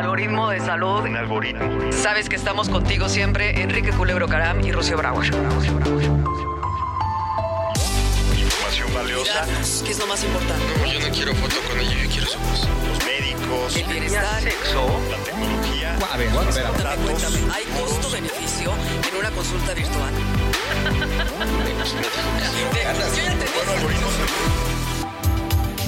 Algoritmo de salud. Un algoritmo. Sabes que estamos contigo siempre, Enrique Culebro Caram y Rocío Brauer. Información valiosa. ¿Qué es lo más importante? No, yo no quiero foto con ella, yo quiero su voz. Los médicos. El bienestar. Sexo. La tecnología. A ver, a ver, a ver. Cuéntame, cuéntame, ¿hay costo-beneficio en una consulta virtual? Yo ya entendí.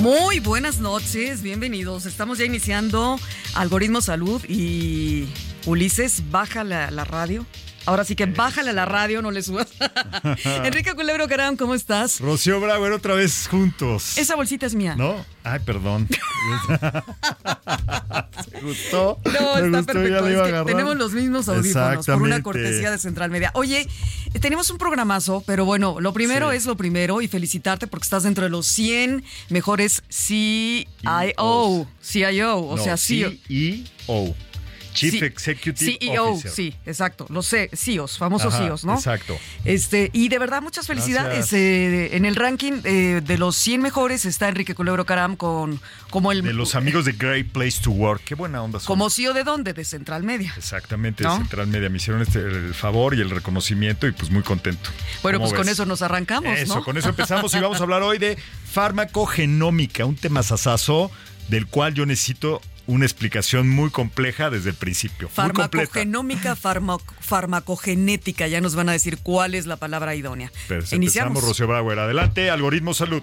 Muy buenas noches, bienvenidos. Estamos ya iniciando Algoritmo Salud y Ulises, baja la, la radio. Ahora sí que bájale a la radio, no le subas. Enrique Culebro Caram, ¿cómo estás? Rocío Brauer otra vez juntos. Esa bolsita es mía. ¿No? Ay, perdón. ¿Te gustó? No, Me está gustó, perfecto. Es que tenemos los mismos audífonos por una cortesía de Central Media. Oye, tenemos un programazo, pero bueno, lo primero Sí. es lo primero y felicitarte porque estás dentro de los 100 mejores CIO, CIO, o No, sea, CEO. CEO. Chief Sí, Executive CEO, Officer. sí, exacto. Los C- CEOs, famosos Ajá, CEOs, ¿no? exacto. Este, y de verdad, muchas felicidades. Eh, en el ranking eh, de los 100 mejores está Enrique Culebro Caram con como el De los amigos de Great Place to Work. Qué buena onda son. como CEO de dónde? De Central Media. Exactamente, ¿No? de Central Media. Me hicieron este, el favor y el reconocimiento y pues muy contento. Bueno, ¿Cómo pues con eso nos arrancamos, Eso, ¿no? con eso empezamos y vamos a hablar hoy de farmacogenómica, un tema sasazo del cual yo necesito una explicación muy compleja desde el principio. Farmacogenómica, farma- farmacogenética, ya nos van a decir cuál es la palabra idónea. Iniciamos. empezamos, Rocío Brauer. Adelante, Algoritmo Salud.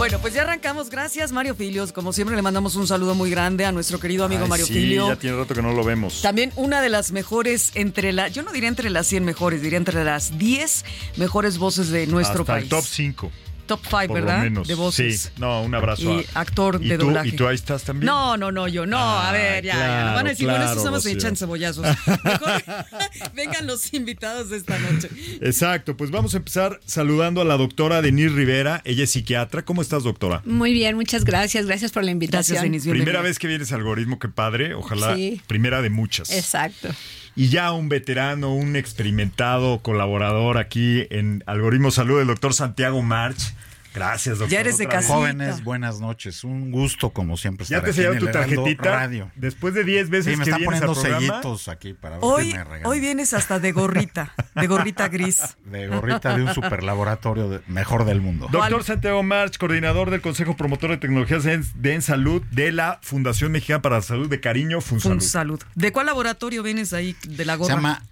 Bueno, pues ya arrancamos. Gracias, Mario Filios. Como siempre, le mandamos un saludo muy grande a nuestro querido amigo Ay, Mario sí, Filio. ya tiene rato que no lo vemos. También una de las mejores entre la, yo no diría entre las 100 mejores, diría entre las 10 mejores voces de nuestro Hasta país. el top 5, Top 5, por ¿verdad? lo menos. De voces. Sí, no, un abrazo. Y a- actor ¿Y de tú, doblaje. ¿Y tú ahí estás también? No, no, no, yo no. a Ah, ver, ya, ya. claro, Nos van a decir, bueno, estos somos Rocío. echan cebollazos. Mejor vengan los invitados de esta noche. Exacto, pues vamos a empezar saludando a la doctora Denise Rivera. Ella es psiquiatra. ¿Cómo estás, doctora? Muy bien, muchas gracias. Gracias por la invitación. Gracias, Denise. bienvenida. Primera vez que vienes a algoritmo, qué padre. Ojalá Sí. primera de muchas. Exacto. Y ya un veterano, un experimentado colaborador aquí en Algoritmo Salud, el doctor Santiago March. Gracias, doctor. Ya eres de casita. Jóvenes, buenas noches. Un gusto, como siempre, ¿Ya te en tu tarjetita? Radio. Después de 10 veces Sí, me que están vienes poniendo sellitos aquí para ver Hoy, si me hoy vienes hasta de gorrita, de gorrita gris. De gorrita de un superlaboratorio de- mejor del mundo. Doctor. Santiago March, coordinador del Consejo Promotor de Tecnologías en, de en Salud de la Fundación Mexicana para la Salud de Cariño, FunSalud. Fun salud. ¿De cuál laboratorio vienes ahí de la Se gorra? llama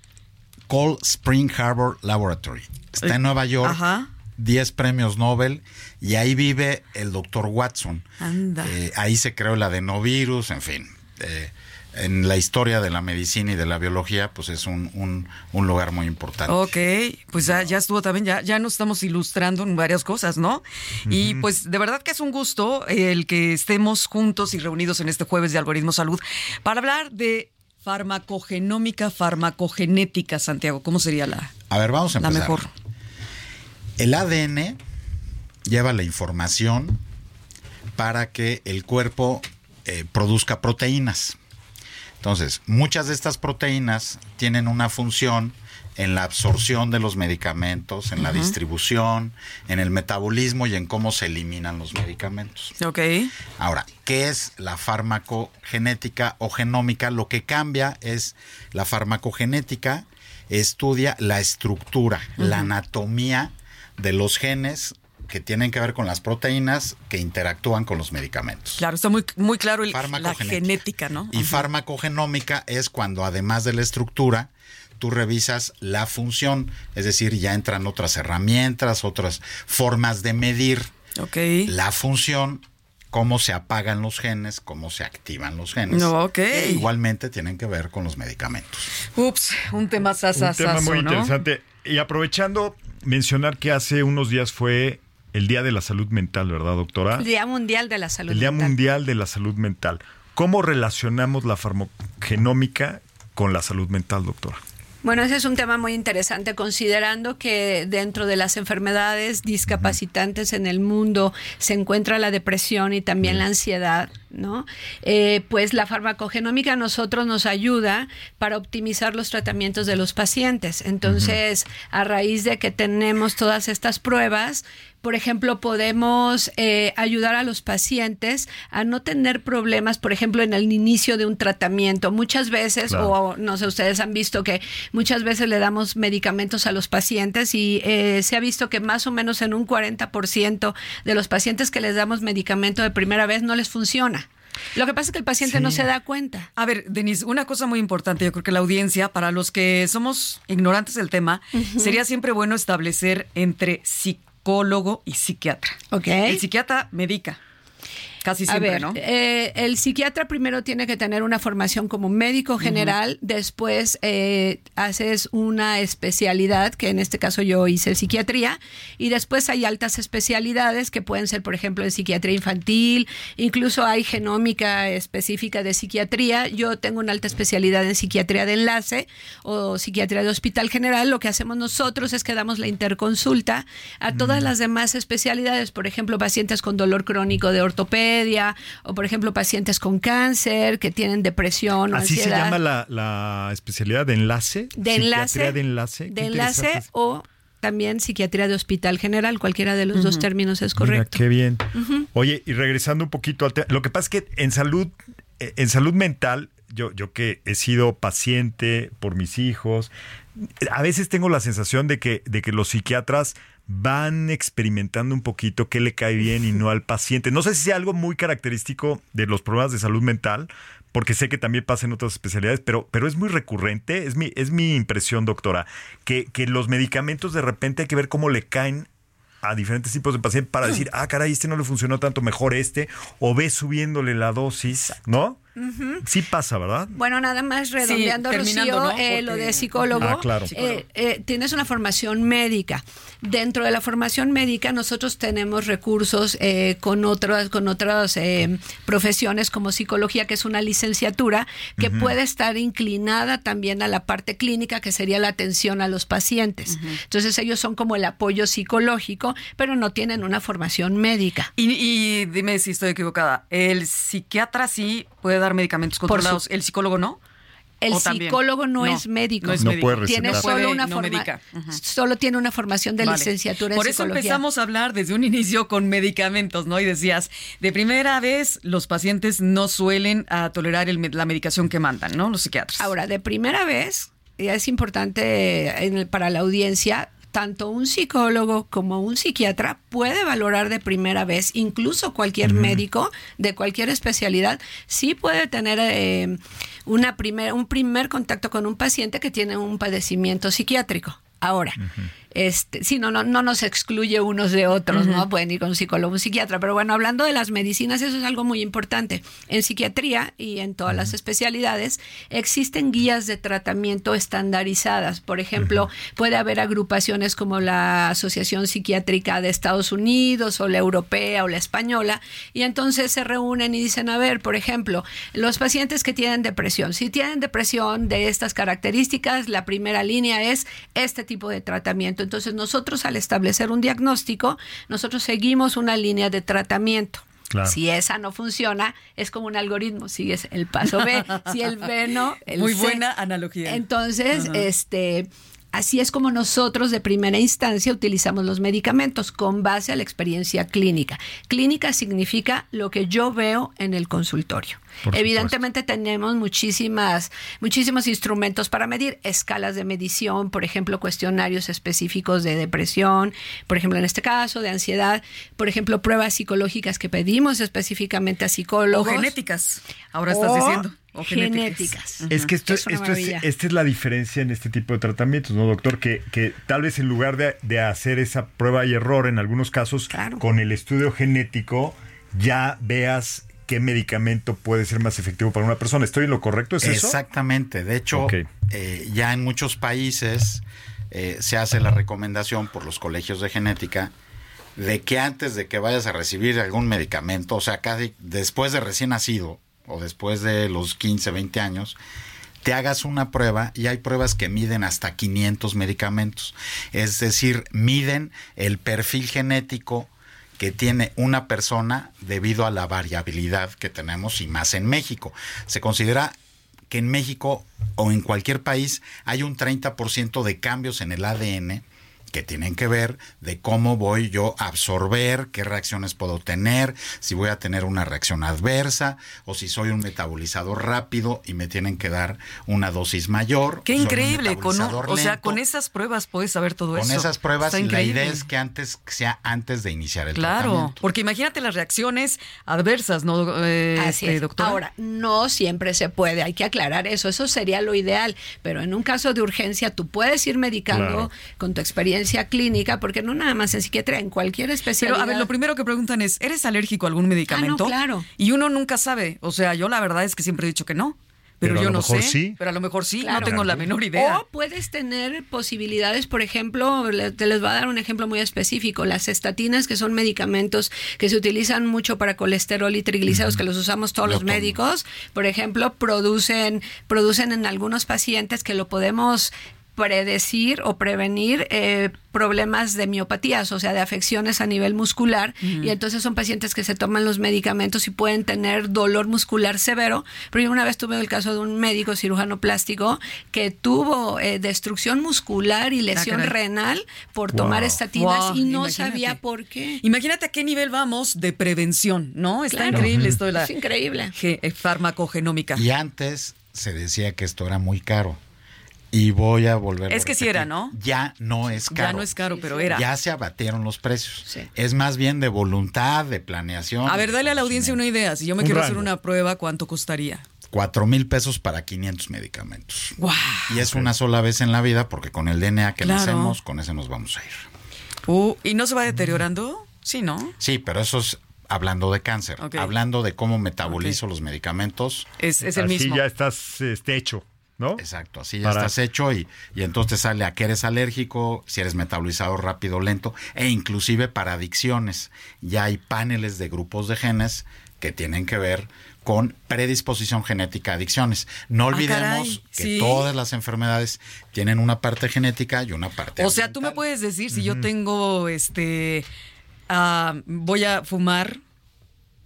Cold Spring Harbor Laboratory. Está en Nueva York. Ajá. 10 premios Nobel y ahí vive el doctor Watson. Anda. Eh, ahí se creó el adenovirus, en fin. Eh, en la historia de la medicina y de la biología, pues es un, un- un lugar muy importante. Ok, pues ya, ya estuvo también, ya, ya nos estamos ilustrando en varias cosas, ¿no? Y pues de verdad que es un gusto eh, el que estemos juntos y reunidos en este jueves de Algoritmo Salud para hablar de farmacogenómica, farmacogenética, Santiago. ¿Cómo sería la, A ver, vamos a la empezar. mejor? El ADN lleva la información para que el cuerpo eh, produzca proteínas. Entonces, muchas de estas proteínas tienen una función en la absorción de los medicamentos, en la distribución, en el metabolismo y en cómo se eliminan los medicamentos. Ok. Ahora, ¿qué es la farmacogenética o genómica? Lo que cambia es la farmacogenética estudia la estructura, la anatomía de los genes que tienen que ver con las proteínas que interactúan con los medicamentos. Claro, está muy, muy claro el- la genética, ¿no? Y farmacogenómica es cuando además de la estructura, tú revisas la función, es decir, ya entran otras herramientas, otras formas de medir la función, cómo se apagan los genes, cómo se activan los genes. No, ok. Que igualmente tienen que ver con los medicamentos. Ups, un tema Un sasasazo, tema muy ¿no? interesante. Y aprovechando, mencionar que hace unos días fue el Día de la Salud Mental, ¿verdad, doctora? El Día Mundial de la Salud El Día Mental. Mundial de la Salud Mental. ¿Cómo relacionamos la farmacogenómica con la salud mental, doctora? Bueno, ese es un tema muy interesante, considerando que dentro de las enfermedades discapacitantes en el mundo se encuentra la depresión y también la ansiedad, ¿no? Eh, pues la farmacogenómica a nosotros nos ayuda para optimizar los tratamientos de los pacientes. Entonces, a raíz de que tenemos todas estas pruebas, por ejemplo, podemos eh, ayudar a los pacientes a no tener problemas, por ejemplo, en el inicio de un tratamiento. Muchas veces, Claro. o no sé, ustedes han visto que muchas veces le damos medicamentos a los pacientes y eh, se ha visto que más o menos en un 40% de los pacientes que les damos medicamento de primera vez no les funciona. Lo que pasa es que el paciente no se da cuenta. A ver, Denise, una cosa muy importante, yo creo que la audiencia, para los que somos ignorantes del tema, sería siempre bueno establecer entre psicólogo y psiquiatra. Ok. El psiquiatra medica, casi A siempre, ver, ¿no? eh, el psiquiatra primero tiene que tener una formación como médico general, después eh, haces una especialidad, que en este caso yo hice psiquiatría, y después hay altas especialidades que pueden ser, por ejemplo, en psiquiatría infantil, incluso hay genómica específica de psiquiatría. Yo tengo una alta especialidad en psiquiatría de enlace o psiquiatría de hospital general. Lo que hacemos nosotros es que damos la interconsulta a todas las demás especialidades, por ejemplo, pacientes con dolor crónico de ortopedia o, por ejemplo, pacientes con cáncer que tienen depresión o Así se llama la, la especialidad de enlace. de Psiquiatría enlace, de enlace. de enlace o también psiquiatría de hospital general, cualquiera de los dos términos es Mira, correcto. qué bien. Oye, y regresando un poquito al tema, lo que pasa es que en salud, eh, en salud mental, yo, yo que he sido paciente por mis hijos, a veces tengo la sensación de que, de que los psiquiatras van experimentando un poquito qué le cae bien y no al paciente. No sé si sea algo muy característico de los problemas de salud mental, porque sé que también pasa en otras especialidades, pero, pero es muy recurrente, es mi, es mi impresión, doctora, que, que los medicamentos de repente hay que ver cómo le caen a diferentes tipos de pacientes para decir, ah, caray, este no le funcionó tanto, mejor este, o ve subiéndole la dosis, ¿no? Sí pasa, ¿verdad? Bueno, nada más redondeando, Rocío, ¿no? eh, lo de psicólogo. Ah, claro. eh, eh, tienes una formación médica. Dentro de la formación médica, nosotros tenemos recursos eh, con otras, con otras eh, profesiones como psicología, que es una licenciatura que puede estar inclinada también a la parte clínica, que sería la atención a los pacientes. Entonces, ellos son como el apoyo psicológico, pero no tienen una formación médica. Y, y dime si estoy equivocada. El psiquiatra sí puede dar medicamentos Por controlados, su- el psicólogo no. El psicólogo no, No, es médico. no es No médico. puede tiene recetar. solo Puede, una no forma, solo tiene una formación de Vale. licenciatura en Por eso psicología. empezamos a hablar desde un inicio con medicamentos, ¿no? Y decías, de primera vez los pacientes no suelen ah, tolerar el la medicación que mandan, ¿no? Los psiquiatras. Ahora, de primera vez, y es importante en el- para la audiencia, tanto un psicólogo como un psiquiatra puede valorar de primera vez, incluso cualquier médico de cualquier especialidad, sí puede tener eh, una primer, un primer contacto con un paciente que tiene un padecimiento psiquiátrico. Ahora, este, sí, no, no, no nos excluye unos de otros, ¿no? Pueden ir con un psicólogo, un psiquiatra, pero bueno, hablando de las medicinas, eso es algo muy importante. En psiquiatría y en todas las especialidades existen guías de tratamiento estandarizadas. Por ejemplo, puede haber agrupaciones como la Asociación Psiquiátrica de Estados Unidos o la europea o la española, y entonces se reúnen y dicen, a ver, por ejemplo, los pacientes que tienen depresión, si tienen depresión de estas características, la primera línea es este tipo de tratamiento. Entonces nosotros al establecer un diagnóstico, nosotros seguimos una línea de tratamiento. Claro. Si esa no funciona, es como un algoritmo, sigues el paso B, si el B no, el Muy C. buena analogía. Entonces, este, así es como nosotros de primera instancia utilizamos los medicamentos con base a la experiencia clínica. Clínica significa lo que yo veo en el consultorio. Por Evidentemente tenemos muchísimas, muchísimos instrumentos para medir escalas de medición, por ejemplo, cuestionarios específicos de depresión, por ejemplo, en este caso, de ansiedad, por ejemplo, pruebas psicológicas que pedimos específicamente a o psicólogos. genéticas, ahora estás O diciendo. o genéticas. genéticas. Es que esto, Es esto es, esta es la diferencia en este tipo de tratamientos, ¿no, doctor? Que, que tal vez en lugar de, de hacer esa prueba y error en algunos casos, Claro. con el estudio genético ya veas qué medicamento puede ser más efectivo para una persona. ¿Estoy en lo correcto? ¿Es eso? Exactamente. De hecho, eh, ya en muchos países eh, se hace la recomendación por los colegios de genética de que antes de que vayas a recibir algún medicamento, o sea, casi después de recién nacido o después de los 15, 20 años, te hagas una prueba y hay pruebas que miden hasta 500 medicamentos. Es decir, miden el perfil genético que tiene una persona debido a la variabilidad que tenemos y más en México. Se considera que en México o en cualquier país hay un 30% de cambios en el ADN que tienen que ver de cómo voy yo a absorber, qué reacciones puedo tener, si voy a tener una reacción adversa o si soy un metabolizador rápido y me tienen que dar una dosis mayor. Qué increíble, con, un- o sea, con esas pruebas puedes saber todo Con eso. esas pruebas Está y la increíble. idea es que antes sea antes de iniciar el Claro, tratamiento. porque imagínate las reacciones adversas, ¿no, eh, Así es. doctora? Ahora, no siempre se puede, hay que aclarar eso, eso sería lo ideal, pero en un caso de urgencia tú puedes ir medicando Claro. con tu experiencia clínica, porque no nada más en psiquiatría, en cualquier Pero especialidad. a ver, lo primero que preguntan es, ¿eres alérgico a algún medicamento? Ah, claro. Y uno nunca sabe. O sea, yo la verdad es que siempre he dicho que no. Pero, Pero a yo lo no mejor sé. sí. Pero a lo mejor sí, Claro. no tengo la menor idea. O puedes tener posibilidades, por ejemplo, te les voy a dar un ejemplo muy específico, las estatinas, que son medicamentos que se utilizan mucho para colesterol y triglicéridos, que los usamos todos Lo los tomo. médicos, por ejemplo, producen, producen en algunos pacientes que lo podemos predecir o prevenir eh, problemas de miopatías, o sea, de afecciones a nivel muscular. Y entonces son pacientes que se toman los medicamentos y pueden tener dolor muscular severo. Pero yo una vez tuve el caso de un médico cirujano plástico que tuvo eh, destrucción muscular y lesión Ah, caray. renal por Wow. tomar estatinas Wow, y no imagínate. sabía por qué. Imagínate a qué nivel vamos de prevención, ¿no? Está Claro. increíble esto de la Es increíble. ge- eh, farmacogenómica. Y antes se decía que esto era muy caro. Y voy a volver. Es que sí era, ¿no? Ya no es caro. Ya no es caro, pero era. Ya se abatieron los precios. Sí. Es más bien de voluntad, de planeación. A ver, dale a la audiencia una idea. Si yo me Un quiero rango. hacer una prueba, ¿cuánto costaría? Cuatro mil pesos para 500 medicamentos. ¡Guau! Y es una sola vez en la vida porque con el DNA que Claro. nacemos, con ese nos vamos a ir. Uh, ¿Y no se va deteriorando? Sí, ¿no? Sí, pero eso es hablando de cáncer. Hablando de cómo metabolizo los medicamentos. Es, es el Así mismo. ya estás este, hecho, ¿no? Exacto, así ya Para- estás hecho y, y entonces te sale a que eres alérgico, si eres metabolizador rápido o lento, e inclusive para adicciones. Ya hay paneles de grupos de genes que tienen que ver con predisposición genética a adicciones. No olvidemos Ah, caray, que sí. todas las enfermedades tienen una parte genética y una parte O sea, tú me puedes decir si yo tengo, este, ah, voy a fumar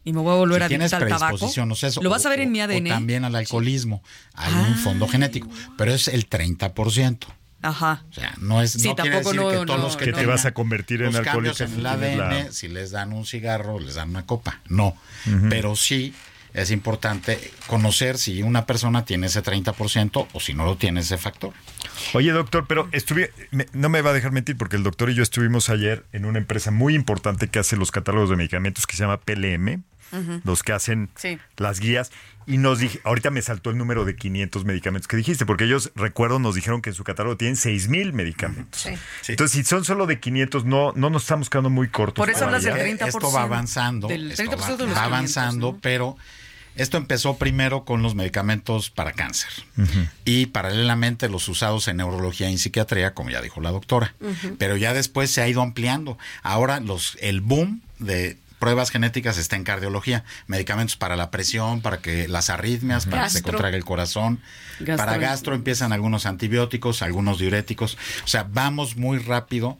y me voy a volver si a tienes adicta al tabaco. predisposición, o sea, eso, Lo vas a ver o- en mi o ADN. también al alcoholismo. Hay Ah. un fondo genético, pero es el 30%. Ajá. O sea, no es Sí, no quiere tampoco decir no- que todos no- los que, Que te vas a convertir en alcohólico en el ADN, la- si les dan un cigarro, les dan una copa. No, pero sí es importante conocer si una persona tiene ese 30% o si no lo tiene ese factor. Oye, doctor, pero estuve, me- no me va a dejar mentir porque el doctor y yo estuvimos ayer en una empresa muy importante que hace los catálogos de medicamentos que se llama PLM, los que hacen Sí. las guías, y nos dije, ahorita me saltó el número de 500 medicamentos que dijiste, porque ellos, recuerdo, nos dijeron que en su catálogo tienen 6000 medicamentos. Sí. Sí. Entonces, si son solo de 500, no, no nos estamos quedando muy cortos. Por eso hablas del todavía. 30%. Esto va avanzando, Del esto 30% va, de los va 500, avanzando, ¿no? pero esto empezó primero con los medicamentos para cáncer y paralelamente los usados en neurología y en psiquiatría, como ya dijo la doctora. Pero ya después se ha ido ampliando. Ahora los el boom de pruebas genéticas está en cardiología, medicamentos para la presión, para que las arritmias, para que se contraiga el corazón. Gastro. Para gastro empiezan algunos antibióticos, algunos diuréticos. O sea, vamos muy rápido.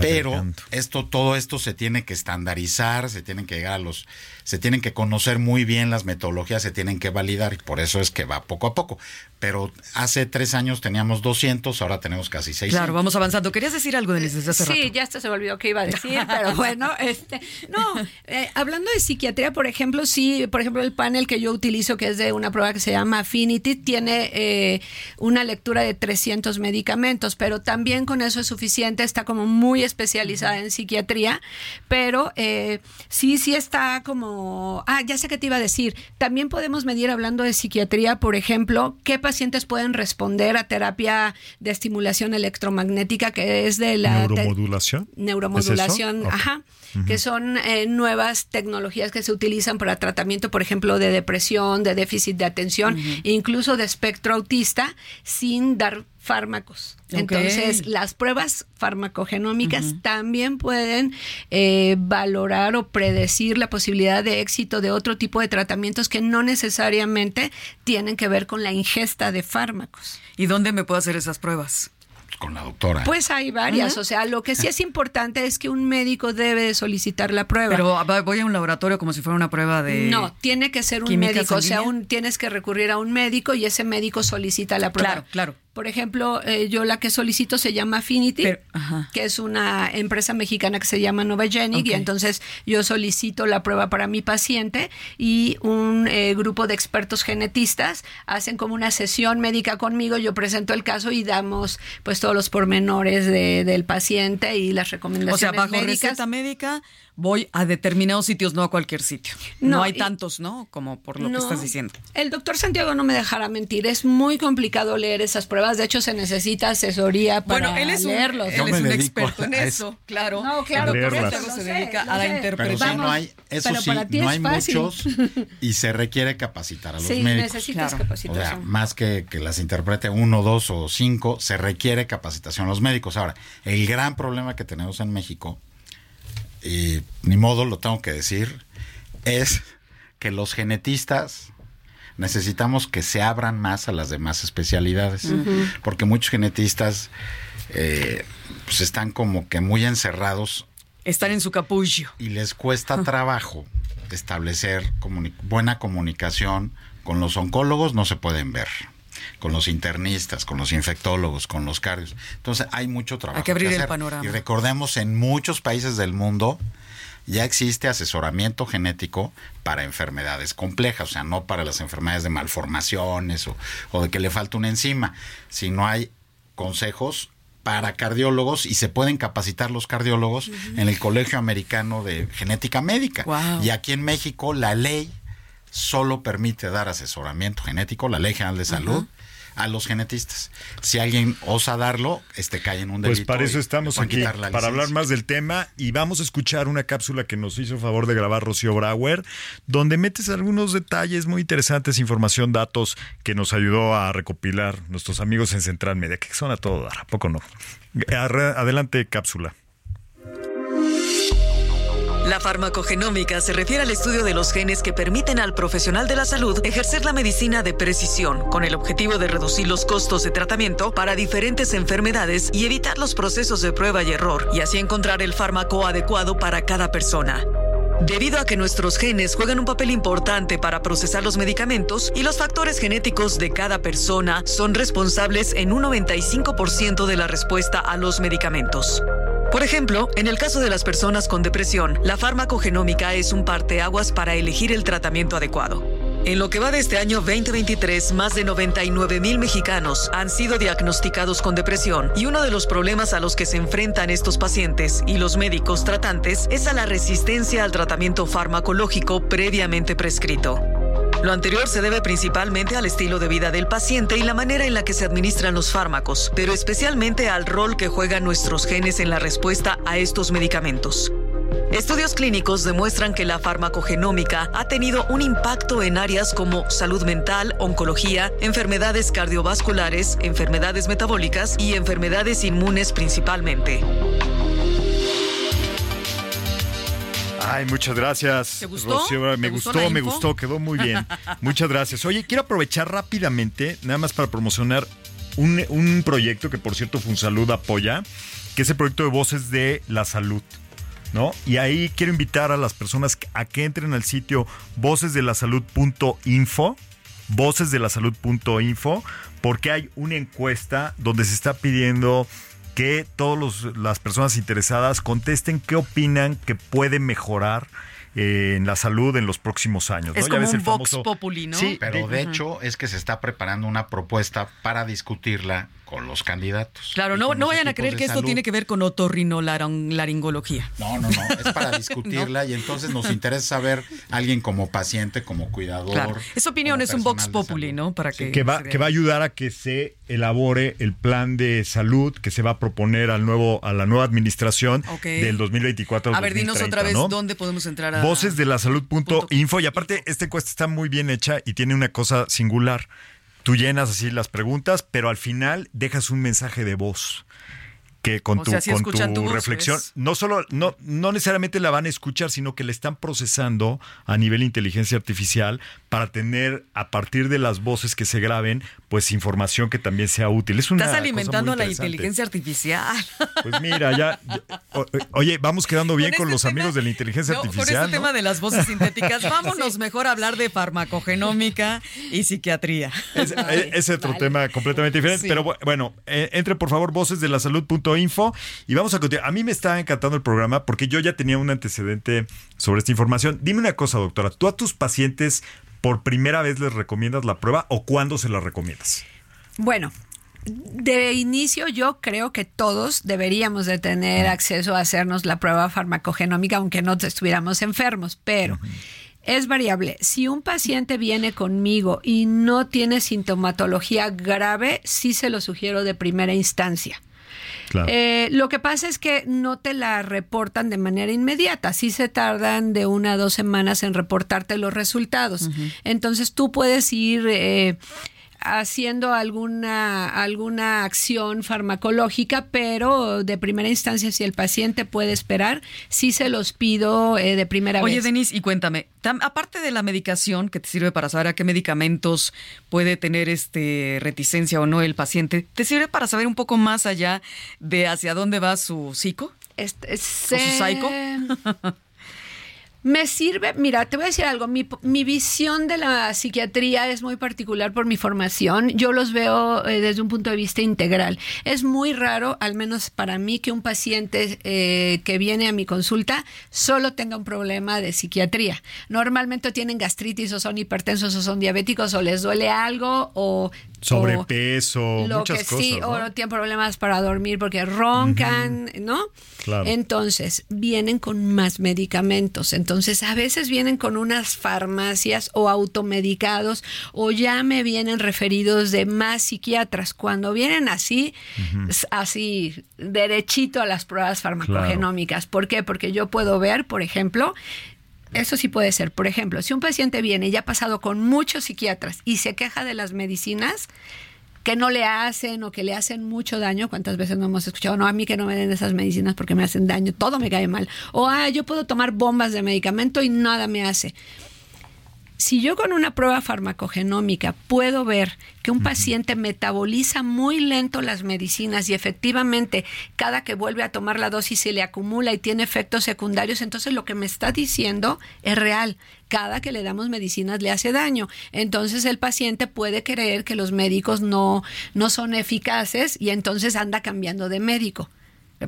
Pero esto, todo esto se tiene que estandarizar, se tienen que llegar a los, se tienen que conocer muy bien las metodologías, se tienen que validar y por eso es que va poco a poco. Pero hace tres años teníamos 200, ahora tenemos casi 600. Claro, vamos avanzando. ¿Querías decir algo, Denise, desde hace Sí, rato? ya hasta se me olvidó que iba a decir, pero bueno, este, no, eh, hablando de psiquiatría, por ejemplo, sí, por ejemplo, el panel que yo utilizo, que es de una prueba que se llama Affinity, tiene eh, una lectura de 300 medicamentos, pero también con eso es suficiente, está como muy muy especializada en psiquiatría, pero eh, sí, sí está como... Ah, ya sé qué te iba a decir. También podemos medir, hablando de psiquiatría, por ejemplo, qué pacientes pueden responder a terapia de estimulación electromagnética, que es de la... ¿Neuromodulación? Neuromodulación, ajá, que son eh, nuevas tecnologías que se utilizan para tratamiento, por ejemplo, de depresión, de déficit de atención, incluso de espectro autista, sin dar fármacos. Entonces, las pruebas farmacogenómicas también pueden eh, valorar o predecir la posibilidad de éxito de otro tipo de tratamientos que no necesariamente tienen que ver con la ingesta de fármacos. ¿Y dónde me puedo hacer esas pruebas? Con la doctora. Pues hay varias, o sea, lo que sí es importante es que un médico debe de solicitar la prueba. Pero voy a un laboratorio como si fuera una prueba de... no, tiene que ser un médico, o sea, un, tienes que recurrir a un médico y ese médico solicita la prueba. Claro, claro. Por ejemplo, eh, yo la que solicito se llama Affinity, Pero- ajá. que es una empresa mexicana que se llama Novagenic, y Ok. entonces yo solicito la prueba para mi paciente y un eh, grupo de expertos genetistas hacen como una sesión médica conmigo, yo presento el caso y damos pues todos los pormenores de- del paciente y las recomendaciones O sea, bajo médicas. receta médica voy a determinados sitios, no a cualquier sitio. No, No, hay y- tantos, ¿no? Como por lo No. que estás diciendo. El doctor Santiago no me dejará mentir, es muy complicado leer esas pruebas, de hecho se necesita asesoría para Bueno, él es un, leerlos. él es un experto en eso, eso. claro. No, claro, se dedica a la. Pero interpretación. sí, no hay, eso pero sí, para ti no es hay fácil. muchos y se requiere capacitar a los Sí, médicos. necesitas Claro. O sea, capacitación. más que que las interprete uno, dos o cinco, se requiere capacitación a los médicos. Ahora, el gran problema que tenemos en México, y ni modo lo tengo que decir, es que los genetistas necesitamos que se abran más a las demás especialidades, porque muchos genetistas eh, pues están como que muy encerrados Están en su capullo. y les cuesta trabajo establecer comuni- buena comunicación con los oncólogos, no se pueden ver. Con los internistas, con los infectólogos, con los cardios. Entonces hay mucho trabajo. Hay que abrir el hacer. panorama. Y recordemos, en muchos países del mundo ya existe asesoramiento genético para enfermedades complejas, o sea, no para las enfermedades de malformaciones o, o de que le falta una enzima, sino hay consejos para cardiólogos y se pueden capacitar los cardiólogos en el Colegio Americano de Genética Médica. Y aquí en México la ley solo permite dar asesoramiento genético, la Ley General de Salud, a los genetistas. Si alguien osa darlo, este cae en un delito. Pues para eso estamos aquí, para hablar más del tema y vamos a escuchar una cápsula que nos hizo favor de grabar Rocío Brauer, donde metes algunos detalles muy interesantes, información, datos que nos ayudó a recopilar nuestros amigos en Central Media, que son a todo dar, ¿a poco no? Adelante, cápsula. La farmacogenómica se refiere al estudio de los genes que permiten al profesional de la salud ejercer la medicina de precisión, con el objetivo de reducir los costos de tratamiento para diferentes enfermedades y evitar los procesos de prueba y error, y así encontrar el fármaco adecuado para cada persona. Debido a que nuestros genes juegan un papel importante para procesar los medicamentos y los factores genéticos de cada persona son responsables en un 95% de la respuesta a los medicamentos. Por ejemplo, en el caso de las personas con depresión, la farmacogenómica es un parteaguas para elegir el tratamiento adecuado. En lo que va de este año 2023, más de 99 mil mexicanos han sido diagnosticados con depresión y uno de los problemas a los que se enfrentan estos pacientes y los médicos tratantes es a la resistencia al tratamiento farmacológico previamente prescrito. Lo anterior se debe principalmente al estilo de vida del paciente y la manera en la que se administran los fármacos, pero especialmente al rol que juegan nuestros genes en la respuesta a estos medicamentos. Estudios clínicos demuestran que la farmacogenómica ha tenido un impacto en áreas como salud mental, oncología, enfermedades cardiovasculares, enfermedades metabólicas y enfermedades inmunes principalmente. Ay, muchas gracias. ¿Te gustó? Rocío me ¿Te gustó me gustó, quedó muy bien. Muchas gracias. Oye, quiero aprovechar rápidamente, nada más para promocionar un, un proyecto que, por cierto, Funsalud apoya, que es el proyecto de Voces de la Salud. ¿No? Y ahí quiero invitar a las personas a que entren al sitio vocesdelasalud.info, vocesdelasalud.info, porque hay una encuesta donde se está pidiendo que todas las personas interesadas contesten qué opinan que puede mejorar eh, en la salud en los próximos años. ¿no? Es Ya como ves un el Vox famoso- Populi, ¿no? Sí, Pero de- de hecho es que se está preparando una propuesta para discutirla con los candidatos. Claro, no, no vayan a creer que esto tiene que ver con otorrinolaringología. No, no, no, es para discutirla y entonces nos interesa saber alguien como paciente, como cuidador. Claro. Esa opinión es un vox populi. ¿no? Para que, que va, que va a ayudar a que se elabore el plan de salud que se va a proponer al nuevo, a la nueva administración Ok. del 2024 al A ver, dinos 2030, otra vez ¿no? dónde podemos entrar a Voces de la salud.info y aparte info. esta encuesta está muy bien hecha y tiene una cosa singular. Tú llenas así las preguntas, pero al final dejas un mensaje de voz que con O tu, sea, con tu voz, reflexión pues. no solo no no necesariamente la van a escuchar, sino que la están procesando a nivel inteligencia artificial para tener a partir de las voces que se graben, pues información que también sea útil. Es una Estás cosa alimentando muy a la inteligencia artificial. Pues mira, ya, ya- o- oye, vamos quedando bien con, este los tema- amigos de la inteligencia no, artificial. Con este ¿no? tema de las voces sintéticas, vámonos mejor a hablar de farmacogenómica y psiquiatría. Es, es- es otro tema completamente diferente. Sí. Pero bu- bueno, eh, entre por favor voces de la salud.info y vamos a continuar. A mí me está encantando el programa porque yo ya tenía un antecedente sobre esta información. Dime una cosa, doctora. ¿Tú a tus pacientes por primera vez les recomiendas la prueba o cuándo se la recomiendas? Bueno, de inicio yo creo que todos deberíamos de tener acceso a hacernos la prueba farmacogenómica aunque no estuviéramos enfermos, pero es variable. Si un paciente viene conmigo y no tiene sintomatología grave, sí se lo sugiero de primera instancia. Claro. Eh, lo que pasa es que no te la reportan de manera inmediata, sí se tardan de una a dos semanas en reportarte los resultados. Entonces tú puedes ir eh, haciendo alguna, alguna acción farmacológica, pero de primera instancia, si el paciente puede esperar, sí se los pido eh, de primera Oye, vez. Denise, y cuéntame, tam- aparte de la medicación que te sirve para saber a qué medicamentos puede tener este reticencia o no el paciente, ¿te sirve para saber un poco más allá de hacia dónde va su psico? Este, su psycho? Me sirve, mira, te voy a decir algo, mi, visión de la psiquiatría es muy particular por mi formación, yo los veo eh, desde un punto de vista integral. Es muy raro, al menos para mí, que un paciente eh, que viene a mi consulta solo tenga un problema de psiquiatría. Normalmente tienen gastritis o son hipertensos o son diabéticos o les duele algo o... Sobrepeso, lo muchas que cosas. sí, ¿no? o tienen problemas para dormir porque roncan, ¿no? Claro. Entonces, vienen con más medicamentos. Entonces, a veces vienen con unas farmacias o automedicados o ya me vienen referidos de más psiquiatras. Cuando vienen así, así, derechito a las pruebas farmacogenómicas. ¿Por qué? Porque yo puedo ver, por ejemplo, eso sí puede ser. Por ejemplo, si un paciente viene y ya ha pasado con muchos psiquiatras y se queja de las medicinas que no le hacen o que le hacen mucho daño, ¿cuántas veces no hemos escuchado? No, a mí que no me den esas medicinas porque me hacen daño, todo me cae mal. O, ah, yo puedo tomar bombas de medicamento y nada me hace. Si yo con una prueba farmacogenómica puedo ver que un paciente metaboliza muy lento las medicinas y efectivamente cada que vuelve a tomar la dosis se le acumula y tiene efectos secundarios, entonces lo que me está diciendo es real. Cada que le damos medicinas le hace daño. Entonces el paciente puede creer que los médicos no, no son eficaces y entonces anda cambiando de médico,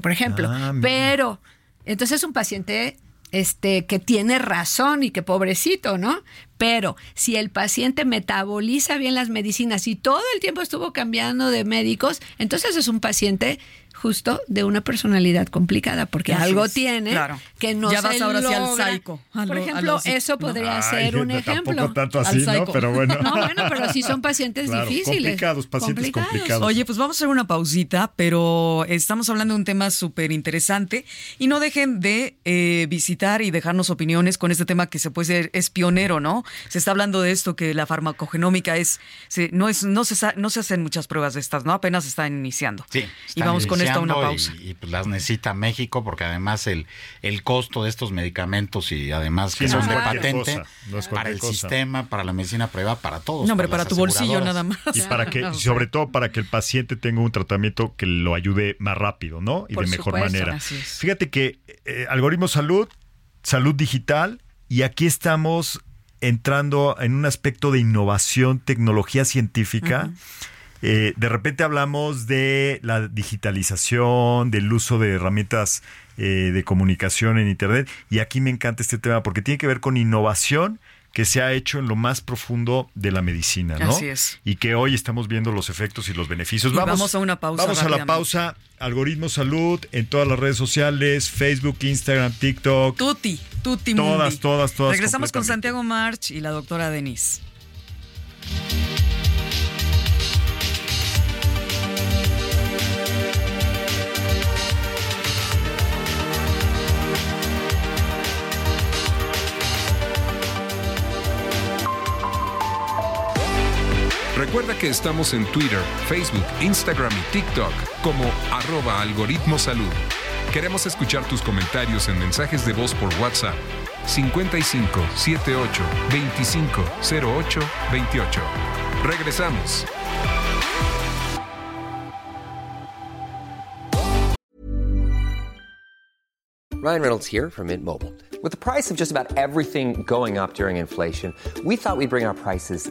por ejemplo. Ah. Pero entonces es un paciente este que tiene razón y que pobrecito, ¿no? Pero si el paciente metaboliza bien las medicinas y todo el tiempo estuvo cambiando de médicos, entonces es un paciente justo de una personalidad complicada, porque Así algo es, tiene claro. que no Ya se vas ahora al logra. psycho, Por ejemplo, lo eso ¿no? podría Ay, ser un tampoco ejemplo. tanto Al así, ¿no? Pero bueno. No, bueno, pero sí son pacientes Claro, difíciles. complicados, pacientes complicados. Oye, pues vamos a hacer una pausita, pero estamos hablando de un tema súper interesante y no dejen de eh, visitar y dejarnos opiniones con este tema que se puede ser, es pionero, ¿no? Se está hablando de esto, que la farmacogenómica es, se- no es, no se, sa- no se hacen muchas pruebas de estas, ¿no? Apenas están iniciando. Sí, y vamos con una pausa. Y, y, pues las necesita México porque además el, el costo de estos medicamentos y además que no son de patente cosa, no es para el cosa. sistema, para la medicina privada, para todos. no, hombre, para tu bolsillo nada más. Y para que, y sobre todo para que el paciente tenga un tratamiento que lo ayude más rápido, ¿no? Y Por de mejor supuesto, manera. así es. Fíjate que eh, algoritmo salud, salud digital, y aquí estamos entrando en un aspecto de innovación, tecnología científica. Eh, de repente hablamos de la digitalización, del uso de herramientas eh, de comunicación en Internet, y aquí me encanta este tema porque tiene que ver con innovación que se ha hecho en lo más profundo de la medicina, ¿no? Así es. Y que hoy estamos viendo los efectos y los beneficios. Y vamos a una pausa Vamos a la pausa. Algoritmo Salud en todas las redes sociales, Facebook, Instagram, TikTok. Tuti, Tuti Todas, todas, todas Regresamos con. Santiago March y la doctora Denise. Recuerda que estamos en Twitter, Facebook, Instagram y TikTok como arroba algoritmo salud. Queremos escuchar tus comentarios en mensajes de voz por WhatsApp 55 78 25 08 28. Regresamos. Ryan Reynolds here from Mint Mobile. With the price of just about everything going up during inflation, we thought we'd bring our prices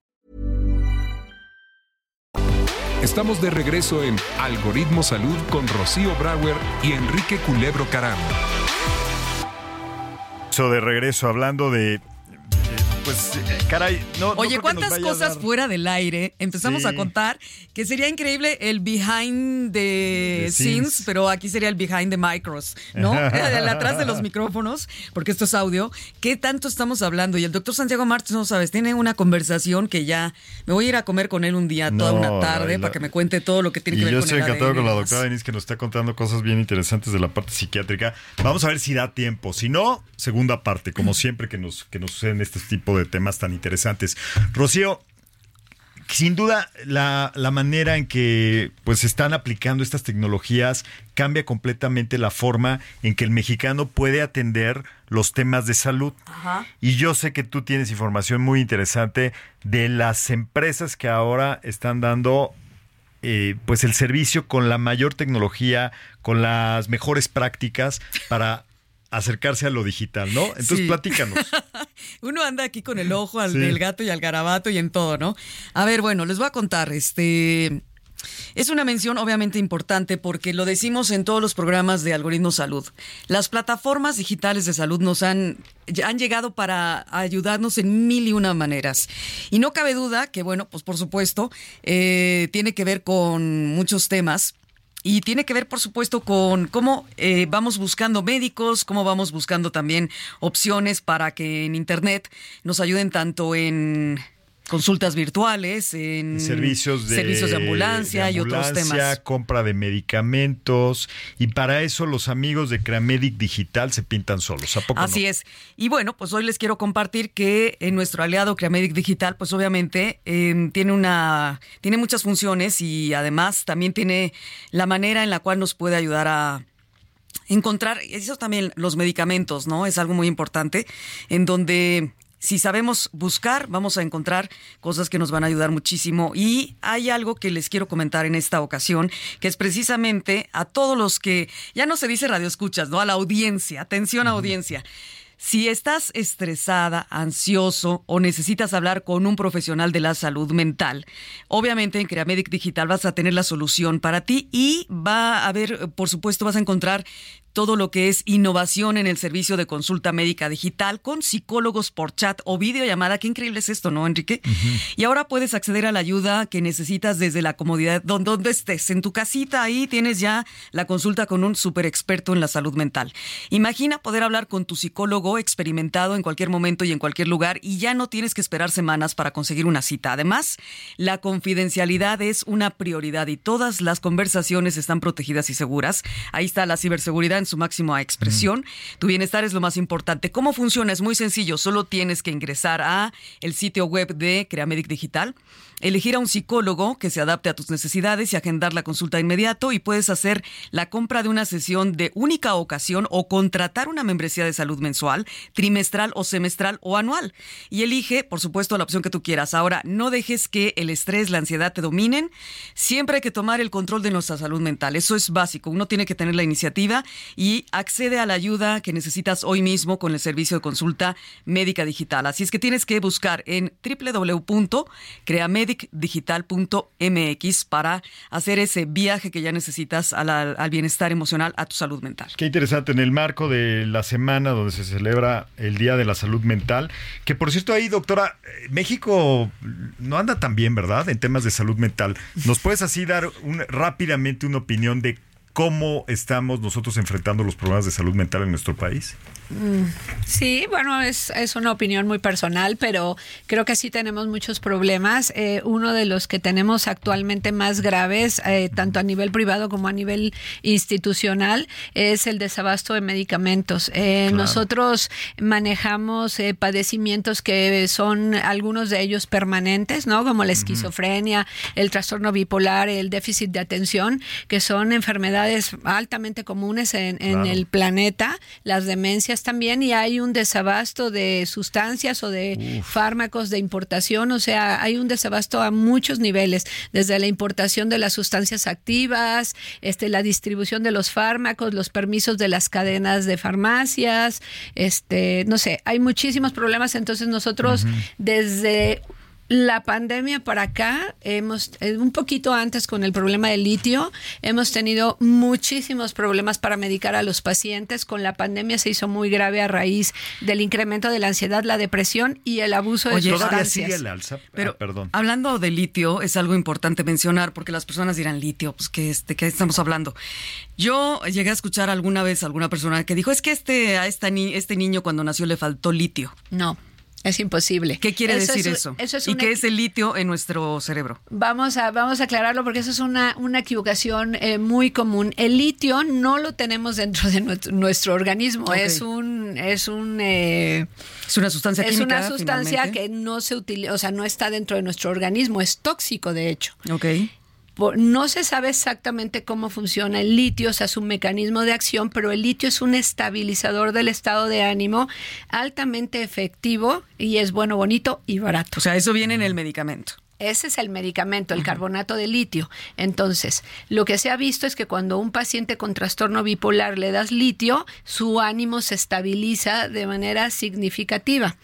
Estamos de regreso en Algoritmo Salud con Rocío Brauer y Enrique Culebro Caram. Eso de regreso hablando de. Pues, eh, caray, no. Oye, ¿cuántas cosas fuera del aire empezamos Sí. a contar? Que sería increíble el behind the The scenes, scenes. pero aquí sería el behind the micros, ¿no? El atrás de los micrófonos, porque esto es audio. ¿Qué tanto estamos hablando? Y el doctor Santiago Martins, no sabes, tiene una conversación que ya me voy a ir a comer con él un día, toda No, una tarde, la- para que me cuente todo lo que tiene Y que ver yo con estoy el encantado ADN con la doctora Denise que nos está contando cosas bien interesantes de la parte psiquiátrica. Vamos a ver si da tiempo. Si no, segunda parte, como siempre que nos, que nos suceden este tipo de temas tan interesantes. Rocío, sin duda la, la manera en que pues se están aplicando estas tecnologías cambia completamente la forma en que el mexicano puede atender los temas de salud. Y yo sé que tú tienes información muy interesante de las empresas que ahora están dando eh, pues el servicio con la mayor tecnología, con las mejores prácticas para acercarse a lo digital, ¿no? Entonces Sí. platícanos. Uno anda aquí con el ojo al Sí. del gato y al garabato y en todo, ¿no? A ver, bueno, les voy a contar, este... Es una mención obviamente importante porque lo decimos en todos los programas de Algoritmo Salud. Las plataformas digitales de salud nos han, han llegado para ayudarnos en mil y una maneras. Y no cabe duda que, bueno, pues por supuesto, eh, tiene que ver con muchos temas. Y tiene que ver, por supuesto, con cómo eh, vamos buscando médicos, cómo vamos buscando también opciones para que en Internet nos ayuden tanto en consultas virtuales, en servicios de, servicios de ambulancia, y otros temas. compra de medicamentos y para eso los amigos de Creamedic Digital se pintan solos. ¿A poco Así no? es. Y bueno, pues hoy les quiero compartir que en nuestro aliado Creamedic Digital, pues obviamente eh, tiene una, tiene muchas funciones y además también tiene la manera en la cual nos puede ayudar a encontrar, eso también los medicamentos, ¿no? Es algo muy importante, en donde si sabemos buscar, vamos a encontrar cosas que nos van a ayudar muchísimo. Y hay algo que les quiero comentar en esta ocasión, que es precisamente a todos los que, ya no se dice radioescuchas, ¿no? A la audiencia, atención audiencia. Si estás estresada, ansioso o necesitas hablar con un profesional de la salud mental, obviamente en Creamedic Digital vas a tener la solución para ti y va a haber, por supuesto, vas a encontrar todo lo que es innovación en el servicio de consulta médica digital con psicólogos por chat o videollamada. Qué increíble es esto, ¿no, Enrique? Y ahora puedes acceder a la ayuda que necesitas desde la comodidad donde, donde estés. En tu casita ahí tienes ya la consulta con un super experto en la salud mental. Imagina poder hablar con tu psicólogo experimentado en cualquier momento y en cualquier lugar y ya no tienes que esperar semanas para conseguir una cita. Además, la confidencialidad es una prioridad y todas las conversaciones están protegidas y seguras. Ahí está la ciberseguridad en su máxima expresión. Tu bienestar es lo más importante. ¿Cómo funciona? Es muy sencillo. Solo tienes que ingresar a el sitio web de Creamedic Digital elegir a un psicólogo que se adapte a tus necesidades y agendar la consulta de inmediato y puedes hacer la compra de una sesión de única ocasión o contratar una membresía de salud mensual, trimestral o semestral o anual. Y elige, por supuesto, la opción que tú quieras. Ahora, no dejes que el estrés, la ansiedad te dominen. Siempre hay que tomar el control de nuestra salud mental. Eso es básico. Uno tiene que tener la iniciativa y accede a la ayuda que necesitas hoy mismo con el servicio de consulta médica digital. Así es que tienes que buscar en www.creamedic digital.mx para hacer ese viaje que ya necesitas al, al, bienestar emocional, a tu salud mental. Qué interesante, en el marco de la semana donde se celebra el Día de la Salud Mental, que por cierto ahí, doctora, eh, México no anda tan bien, ¿verdad? En temas de salud mental. ¿Nos puedes así dar un, rápidamente una opinión de cómo estamos nosotros enfrentando los problemas de salud mental en nuestro país? Sí, bueno, es, es, una opinión muy personal, pero creo que sí tenemos muchos problemas. Eh, uno de los que tenemos actualmente más graves, eh, tanto a nivel privado como a nivel institucional, es el desabasto de medicamentos. Eh, claro. Nosotros manejamos padecimientos que son algunos de ellos permanentes, ¿no? Como la esquizofrenia, el trastorno bipolar, el déficit de atención, que son enfermedades altamente comunes en, en claro. el planeta, las demencias también y hay un desabasto de sustancias o de Uf. fármacos de importación, o sea, hay un desabasto a muchos niveles, desde la importación de las sustancias activas, este la distribución de los fármacos, los permisos de las cadenas de farmacias, este, no sé, hay muchísimos problemas, entonces nosotros uh -huh. desde la pandemia para acá, hemos, un poquito antes con el problema del litio, hemos tenido muchísimos problemas para medicar a los pacientes. Con la pandemia se hizo muy grave a raíz del incremento de la ansiedad, la depresión y el abuso de Oye, sustancias. sigue el alza. Pero ah, perdón. hablando de litio, es algo importante mencionar porque las personas dirán litio, pues que este, qué estamos hablando. Yo llegué a escuchar alguna vez a alguna persona que dijo es que este a esta ni este niño cuando nació le faltó litio. No. Es imposible. ¿Qué quiere eso decir es, eso? eso es ¿Y qué es el litio en nuestro cerebro? Vamos a, vamos a aclararlo porque eso es una, una equivocación eh, muy común. El litio no lo tenemos dentro de nuestro, nuestro organismo. Es un, es un eh, Es una sustancia es una sustancia finalmente. que no se utiliza, o sea, no está dentro de nuestro organismo, es tóxico de hecho. Ok. No se sabe exactamente cómo funciona el litio, o sea, su mecanismo de acción, pero el litio es un estabilizador del estado de ánimo altamente efectivo y es bueno, bonito y barato. O sea, eso viene en el medicamento. Ese es el medicamento, el carbonato de litio. Entonces, lo que se ha visto es que cuando un paciente con trastorno bipolar le das litio, su ánimo se estabiliza de manera significativa.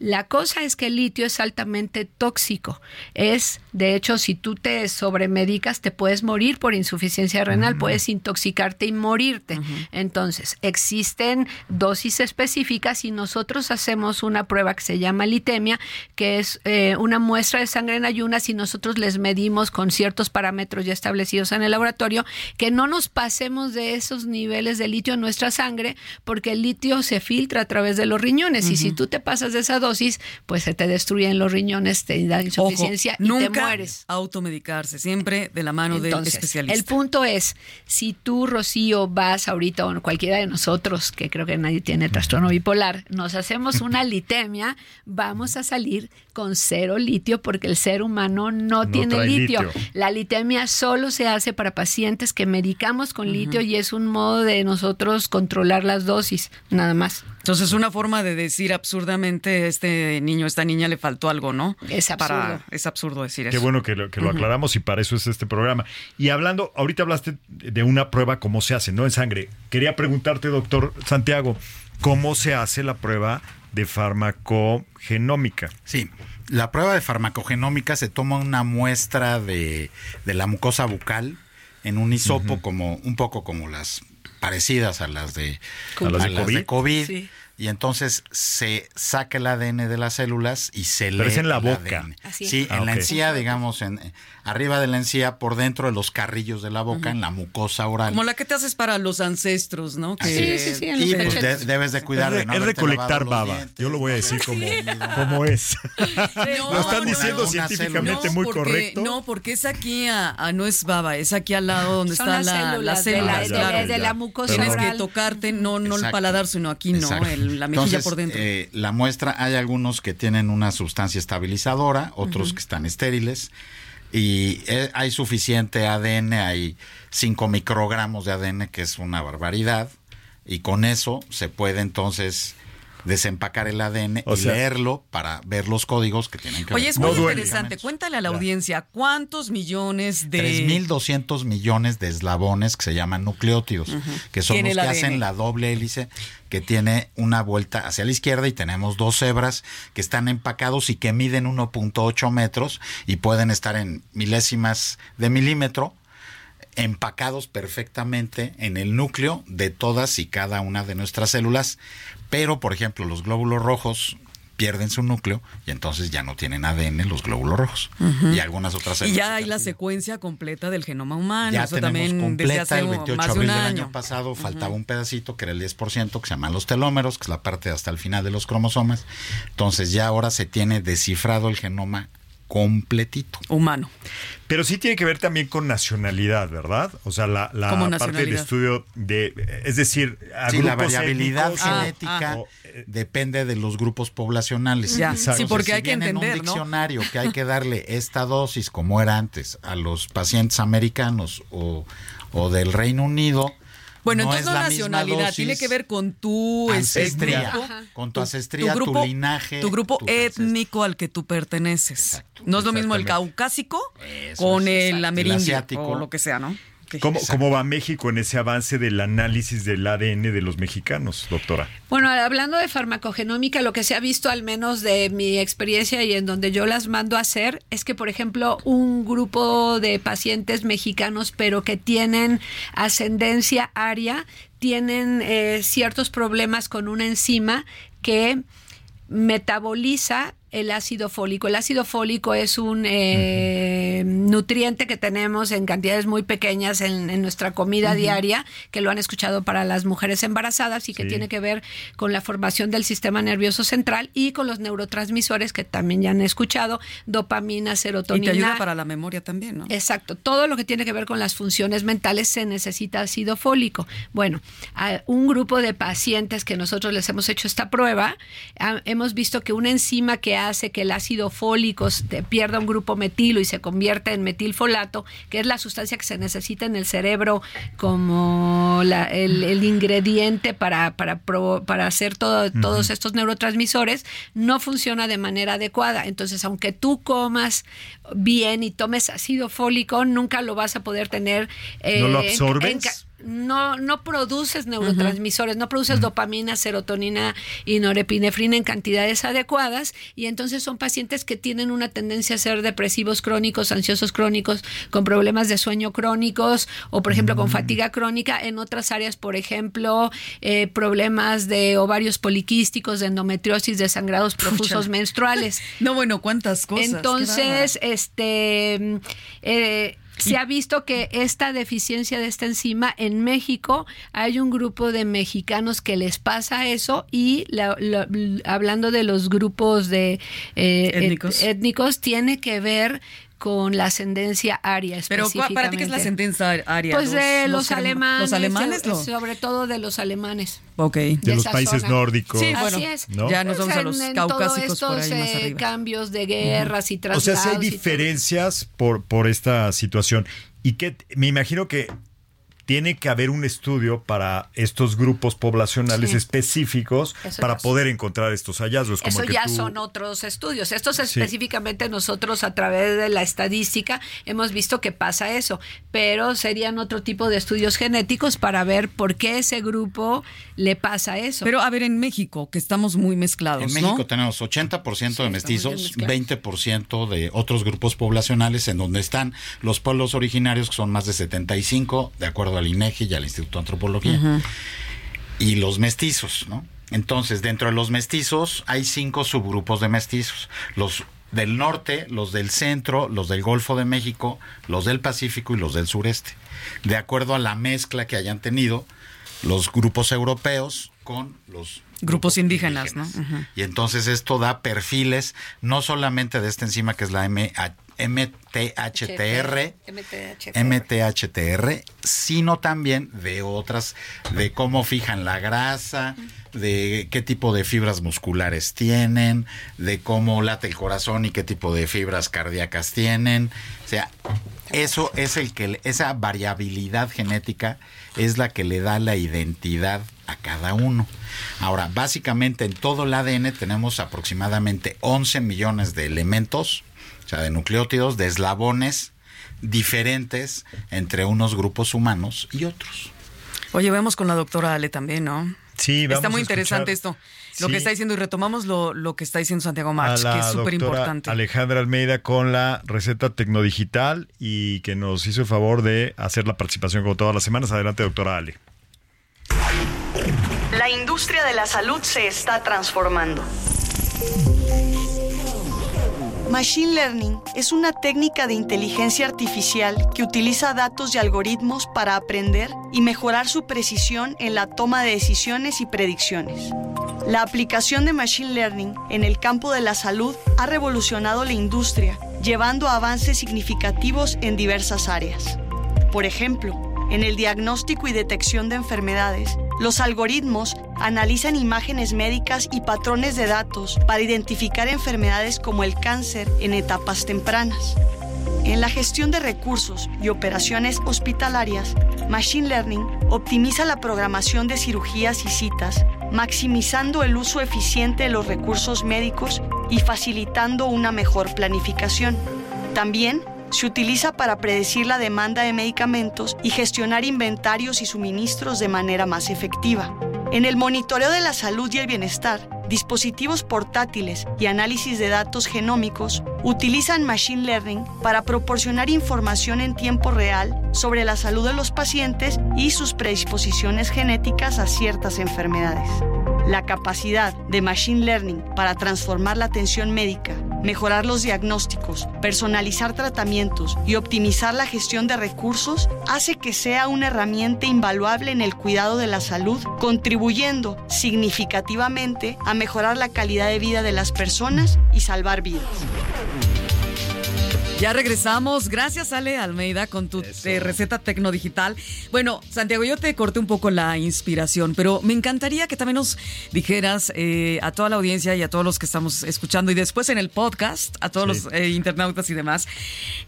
La cosa es que el litio es altamente tóxico. Es, de hecho, si tú te sobremedicas, te puedes morir por insuficiencia renal, puedes intoxicarte y morirte. Entonces, existen dosis específicas y nosotros hacemos una prueba que se llama litemia, que es eh, una muestra de sangre en ayunas y nosotros les medimos con ciertos parámetros ya establecidos en el laboratorio que no nos pasemos de esos niveles de litio en nuestra sangre porque el litio se filtra a través de los riñones y si tú te pasas de esa dosis, pues se te destruyen los riñones, te da insuficiencia Ojo, y nunca te mueres. automedicarse, siempre de la mano del especialista. El punto es, si tú, Rocío, vas ahorita o cualquiera de nosotros, que creo que nadie tiene trastorno bipolar, nos hacemos una litemia, vamos a salir con cero litio porque el ser humano no, No tiene litio. litio. La litemia solo se hace para pacientes que medicamos con litio y es un modo de nosotros controlar las dosis, nada más. Entonces, una forma de decir absurdamente, este niño, esta niña le faltó algo, ¿no? Es absurdo. Para- es absurdo decir Qué eso. bueno que lo, que lo aclaramos y para eso es este programa. Y hablando, ahorita hablaste de una prueba, cómo se hace, ¿no? En sangre. Quería preguntarte, doctor Santiago, ¿cómo se hace la prueba de farmacogenómica? Sí, la prueba de farmacogenómica se toma una muestra de, de la mucosa bucal en un hisopo, como un poco como las parecidas a las de, A las de COVID. COVID. Sí. Y entonces se saca el ADN de las células y se lee Pero es en la boca. ADN. Así es. Sí, Ah, en la encía, digamos, en arriba de la encía, por dentro de los carrillos de la boca, en la mucosa oral. Como la que te haces para los ancestros, ¿no? Que-. Sí, sí, sí, en Y pues de- debes de cuidar de es, no es recolectar baba. dientes, Yo lo voy a decir como, como es. No, lo están diciendo no, una científicamente célula. muy porque, correcto. No, porque es aquí, a, a- no es baba, es aquí al lado donde Son está las la, células las de la- células. de claro. la- de la Ya. mucosa Tienes oral. que tocarte, no, no el paladar, sino aquí, ¿no? El- la mejilla Entonces, por dentro. eh, la muestra, hay algunos que tienen una sustancia estabilizadora, otros que están estériles. Y eh, hay suficiente ADN, hay 5 microgramos de ADN, que es una barbaridad. Y con eso se puede entonces desempacar el ADN O y sea- leerlo para ver los códigos que tienen que Oye, ver. es muy interesante. Cuéntale a la audiencia, ¿cuántos millones de... 3.200 millones de eslabones que se llaman nucleótidos, que son los que ADN. hacen la doble hélice que tiene una vuelta hacia la izquierda y tenemos dos hebras que están empacados y que miden 1.8 metros y pueden estar en milésimas de milímetro empacados perfectamente en el núcleo de todas y cada una de nuestras células, pero por ejemplo los glóbulos rojos pierden su núcleo y entonces ya no tienen ADN los glóbulos rojos y algunas otras Y células. ya hay la secuencia completa del genoma humano. Ya Eso tenemos también desde hace completa el 28 más de abril del año. año pasado, faltaba un pedacito que era el 10%, que se llaman los telómeros, que es la parte hasta el final de los cromosomas. Entonces ya ahora se tiene descifrado el genoma completito. Humano. Pero sí tiene que ver también con nacionalidad, ¿verdad? O sea, la, la ¿Cómo parte del estudio de, es decir, a Sí, la variabilidad étnicos o- genética o, eh, depende de los grupos poblacionales. Ya, Exacto. sí, porque si hay que viene en entender, un ¿no? diccionario que hay que darle esta dosis como era antes a los pacientes americanos o, o del Reino Unido. Bueno, no entonces es no nacionalidad, tiene que ver con tu ancestría, grupo, con tu ancestría, tu, linaje, tu grupo étnico al que tú perteneces. Exacto, no es lo mismo el caucásico Eso con es, el amerindio El asiático. o lo que sea, ¿no? ¿Cómo, cómo va México en ese avance del análisis del ADN de los mexicanos, doctora? Bueno, hablando de farmacogenómica, lo que se ha visto, al menos de mi experiencia y en donde yo las mando a hacer, es que, por ejemplo, un grupo de pacientes mexicanos, pero que tienen ascendencia aria, tienen eh, ciertos problemas con una enzima que metaboliza el ácido fólico. El ácido fólico es un eh, nutriente que tenemos en cantidades muy pequeñas en, en nuestra comida diaria, que lo han escuchado para las mujeres embarazadas y que Sí. tiene que ver con la formación del sistema nervioso central y con los neurotransmisores que también ya han escuchado, dopamina, Y serotonina. te ayuda para la memoria también, ¿no? Exacto, todo lo que tiene que ver con las funciones mentales se necesita ácido fólico. Bueno, a un grupo de pacientes que nosotros les hemos hecho esta prueba, hemos visto que una enzima que hace que el ácido fólico se pierda un grupo metilo y se convierte en metilfolato, que es la sustancia que se necesita en el cerebro como la- el, el ingrediente para, para, para hacer todo- todos estos neurotransmisores, no funciona de manera adecuada. Entonces, aunque tú comas bien y tomes ácido fólico, nunca lo vas a poder tener. eh, ¿No lo en- absorbes? No, no produces neurotransmisores, no produces dopamina, serotonina y norepinefrina en cantidades adecuadas y entonces son pacientes que tienen una tendencia a ser depresivos crónicos, ansiosos crónicos, con problemas de sueño crónicos o por ejemplo con fatiga crónica. En otras áreas, por ejemplo, eh, problemas de ovarios poliquísticos, de endometriosis, de sangrados profusos menstruales. No, bueno, cuántas cosas. Entonces, este mm, eh, se ha visto que esta deficiencia de esta enzima en México hay un grupo de mexicanos que les pasa eso y la- la- hablando de los grupos de eh, et- étnicos. tiene que ver con la ascendencia aria Pero ¿cuál- para ti qué es la específicamente. sentencia aria? Pues de los, alemanes, Los alemanes, de- lo- sobre todo de los alemanes. Ok. De de los países zona. nórdicos. Sí, Así bueno, es. ¿no? ya nos Pues vamos a los en caucásicos todos por ahí estos, más eh, cambios de guerras y O traslados. sea, si hay diferencias por, por esta situación. Y que me imagino que tiene que haber un estudio para estos grupos poblacionales Sí. específicos Eso para poder encontrar estos hallazgos. Como Eso el que ya tú- son otros estudios. Estos Sí. específicamente nosotros a través de la estadística hemos visto que pasa eso, pero serían otro tipo de estudios genéticos para ver por qué ese grupo le pasa eso. Pero a ver, en México, que estamos muy mezclados, En México ¿no? tenemos 80% de Sí, bien mestizos, mezclados. 20% de otros grupos poblacionales en donde están los pueblos originarios, que son más de 75, de acuerdo al INEGI y al Instituto de Antropología, y los mestizos, ¿no? Entonces, dentro de los mestizos hay cinco subgrupos de mestizos. Los del norte, los del centro, los del Golfo de México, los del Pacífico y los del sureste. De acuerdo a la mezcla que hayan tenido los grupos europeos con los Grupos indígenas, ¿no? Y entonces esto da perfiles no solamente de esta enzima que es la M MTHTR, MTHTR, sino también de otras, de cómo fijan la grasa, de qué tipo de fibras musculares tienen, de cómo late el corazón y qué tipo de fibras cardíacas tienen. O sea, eso es el que esa variabilidad genética es la que le da la identidad a cada uno. Ahora, básicamente en todo el ADN tenemos aproximadamente 11 millones de elementos, o sea, de nucleótidos, de eslabones diferentes entre unos grupos humanos y otros. Oye, vemos con la doctora Ale también, ¿no? Sí, vamos Está muy a interesante esto, lo Sí. que está diciendo, y retomamos lo, lo que está diciendo Santiago March, que es súper importante. Alejandra Almeida con la receta tecnodigital y que nos hizo el favor de hacer la participación como todas las semanas. Adelante, doctora Ale. La industria de la salud se está transformando. Machine Learning es una técnica de inteligencia artificial que utiliza datos y algoritmos para aprender y mejorar su precisión en la toma de decisiones y predicciones. La aplicación de Machine Learning en el campo de la salud ha revolucionado la industria, llevando a avances significativos en diversas áreas. Por ejemplo, en el diagnóstico y detección de enfermedades, los algoritmos analizan imágenes médicas y patrones de datos para identificar enfermedades como el cáncer en etapas tempranas. En la gestión de recursos y operaciones hospitalarias, Machine Learning optimiza la programación de cirugías y citas, maximizando el uso eficiente de los recursos médicos y facilitando una mejor planificación. También se utiliza para predecir la demanda de medicamentos y gestionar inventarios y suministros de manera más efectiva. En el monitoreo de la salud y el bienestar, dispositivos portátiles y análisis de datos genómicos utilizan Machine Learning para proporcionar información en tiempo real sobre la salud de los pacientes y sus predisposiciones genéticas a ciertas enfermedades. La capacidad de Machine Learning para transformar la atención médica, mejorar los diagnósticos, personalizar tratamientos y optimizar la gestión de recursos hace que sea una herramienta invaluable en el cuidado de la salud, contribuyendo significativamente a mejorar la calidad de vida de las personas y salvar vidas. Ya regresamos. Gracias, Ale Almeida, con tu eh, receta tecnodigital. Bueno, Santiago, yo te corté un poco la inspiración, pero me encantaría que también nos dijeras eh, a toda la audiencia y a todos los que estamos escuchando y después en el podcast, a todos Sí. los eh, internautas y demás,